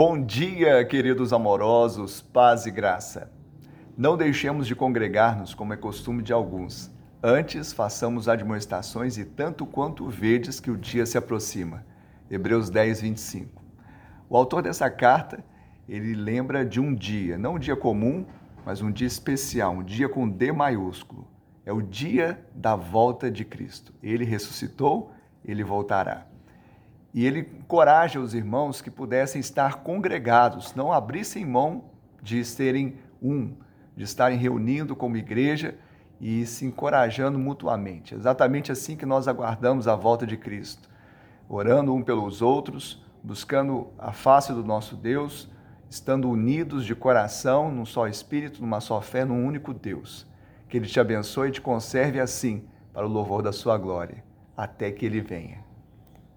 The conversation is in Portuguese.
Bom dia, queridos amorosos, paz e graça. Não deixemos de congregar-nos como é costume de alguns. Antes, façamos admoestações e tanto quanto vedes que o dia se aproxima. Hebreus 10, 25. O autor dessa carta, ele lembra de um dia, não um dia comum, mas um dia especial, um dia com D maiúsculo. É o dia da volta de Cristo. Ele ressuscitou, ele voltará. E ele encoraja os irmãos que pudessem estar congregados, não abrissem mão de serem um, de estarem reunindo como igreja e se encorajando mutuamente. Exatamente assim que nós aguardamos a volta de Cristo, orando um pelos outros, buscando a face do nosso Deus, estando unidos de coração, num só espírito, numa só fé, num único Deus. Que Ele te abençoe e te conserve assim, para o louvor da sua glória, até que Ele venha.